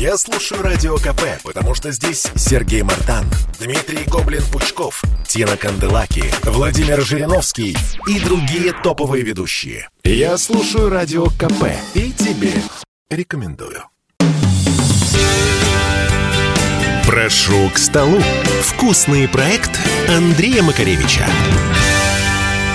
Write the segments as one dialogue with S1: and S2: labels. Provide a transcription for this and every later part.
S1: Я слушаю Радио КП, потому что здесь Сергей Мартан, Дмитрий Гоблин-Пучков, Тина Канделаки, Владимир Жириновский и другие топовые ведущие. Я слушаю Радио КП и тебе рекомендую. Прошу к столу. Вкусный проект Андрея Макаревича.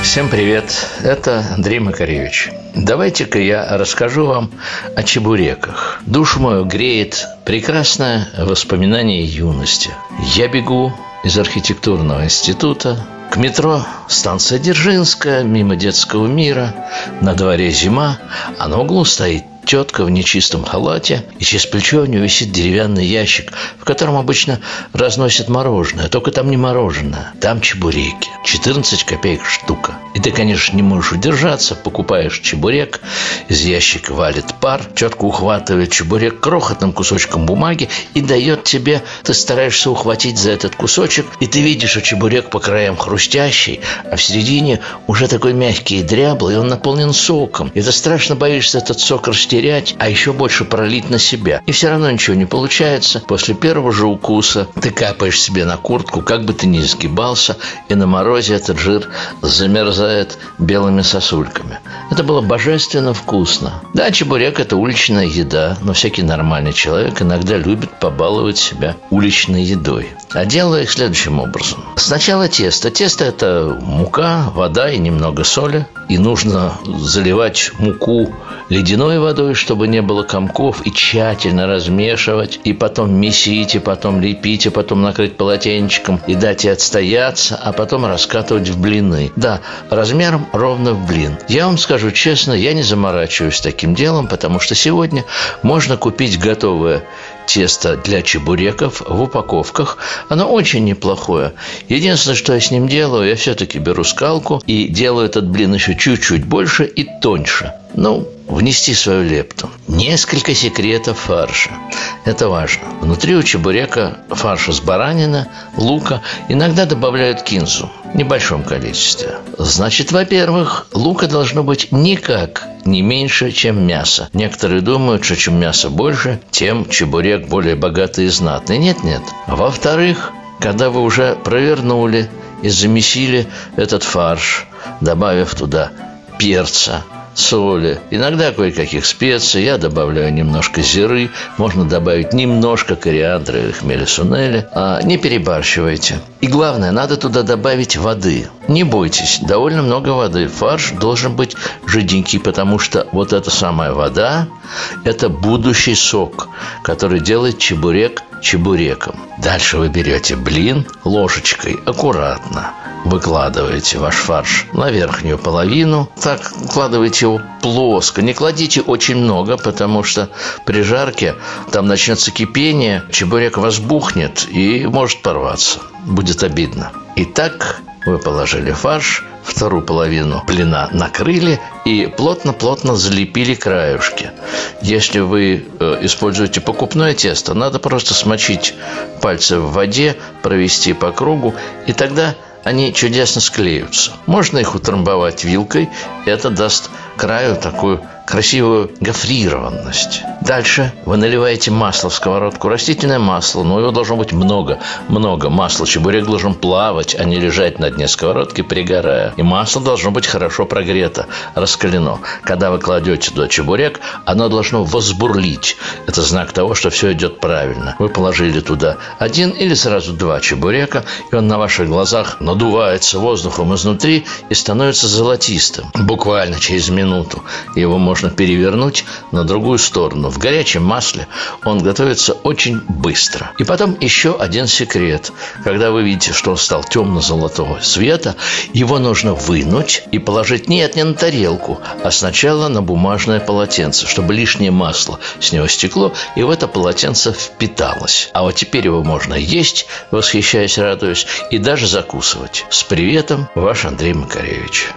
S2: Всем привет, это Андрей Макаревич. Давайте-ка я расскажу вам о чебуреках. Душу мою греет прекрасное воспоминание юности. Я бегу из архитектурного института к метро станция Дзержинская, мимо детского мира. На дворе зима, а на углу стоит тетка в нечистом халате, и через плечо у нее висит деревянный ящик, в котором обычно разносят мороженое. Только там не мороженое, там чебуреки. 14 копеек штука. И ты, конечно, не можешь удержаться, покупаешь чебурек, из ящика валит пар, тетка ухватывает чебурек крохотным кусочком бумаги и дает тебе, ты стараешься ухватить за этот кусочек, и ты видишь, что чебурек по краям хрустящий, а в середине уже такой мягкий и дряблый, он наполнен соком. И ты страшно боишься этот сок растерять, а еще больше пролить на себя. И все равно ничего не получается. После первого же укуса ты капаешь себе на куртку, как бы ты ни изгибался, и на морозе этот жир замерзает белыми сосульками. Это было божественно вкусно. Да, чебурек – это уличная еда, но всякий нормальный человек иногда любит побаловать себя уличной едой. А делаю их следующим образом. Сначала тесто. Тесто – это мука, вода и немного соли. И нужно заливать муку ледяной водой, чтобы не было комков, и тщательно размешивать, и потом месить, и потом лепить, и потом накрыть полотенчиком, и дать ей отстояться, а потом раскатывать в блины. Да, размером ровно в блин. Я вам скажу честно, я не заморачиваюсь таким делом, потому что сегодня можно купить готовое тесто для чебуреков в упаковках. Оно очень неплохое. Единственное, что я с ним делаю, я все-таки беру скалку и делаю этот блин еще чуть-чуть больше и тоньше. Ну, внести свою лепту. Несколько секретов фарша. Это важно. Внутри у чебурека фарш из баранины, лука, иногда добавляют кинзу в небольшом количестве. Значит, во-первых, лука должно быть никак не меньше, чем мясо. Некоторые думают, что чем мясо больше, тем чебурек более богатый и знатный. Нет-нет. Во-вторых, когда вы уже провернули и замесили этот фарш, добавив туда перца, соли, иногда кое-каких специй. Я добавляю немножко зиры, можно добавить немножко кориандра или хмеля сунели. А не перебарщивайте. И главное, надо туда добавить воды. Не бойтесь, довольно много воды. Фарш должен быть жиденький, потому что вот эта самая вода – это будущий сок, который делает чебурек чебуреком. Дальше вы берете блин ложечкой аккуратно – выкладываете ваш фарш на верхнюю половину. Так укладывайте его плоско. Не кладите очень много, потому что при жарке там начнется кипение, чебурек возбухнет и может порваться. Будет обидно. Итак, вы положили фарш, вторую половину блина накрыли и плотно-плотно залепили краюшки. Если вы э, используете покупное тесто, надо просто смочить пальцы в воде, провести по кругу, и тогда они чудесно склеются. Можно их утрамбовать вилкой, это даст краю такую красивую гофрированность. Дальше вы наливаете масло в сковородку, растительное масло, но его должно быть много, много масла. Чебурек должен плавать, а не лежать на дне сковородки, пригорая. И масло должно быть хорошо прогрето, раскалено. Когда вы кладете туда чебурек, оно должно возбурлить. Это знак того, что все идет правильно. Вы положили туда один или сразу два чебурека, и он на ваших глазах надувается воздухом изнутри и становится золотистым. Буквально через минуту его можно можно перевернуть на другую сторону. В горячем масле он готовится очень быстро. И потом еще один секрет. Когда вы видите, что он стал темно-золотого цвета, его нужно вынуть и положить нет, не на тарелку, а сначала на бумажное полотенце, чтобы лишнее масло с него стекло и в это полотенце впиталось. А вот теперь его можно есть, восхищаясь, радуясь, и даже закусывать. С приветом, ваш Андрей Макаревич.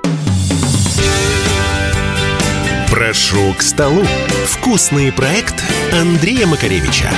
S1: Прошу к столу. Вкусный проект Андрея Макаревича.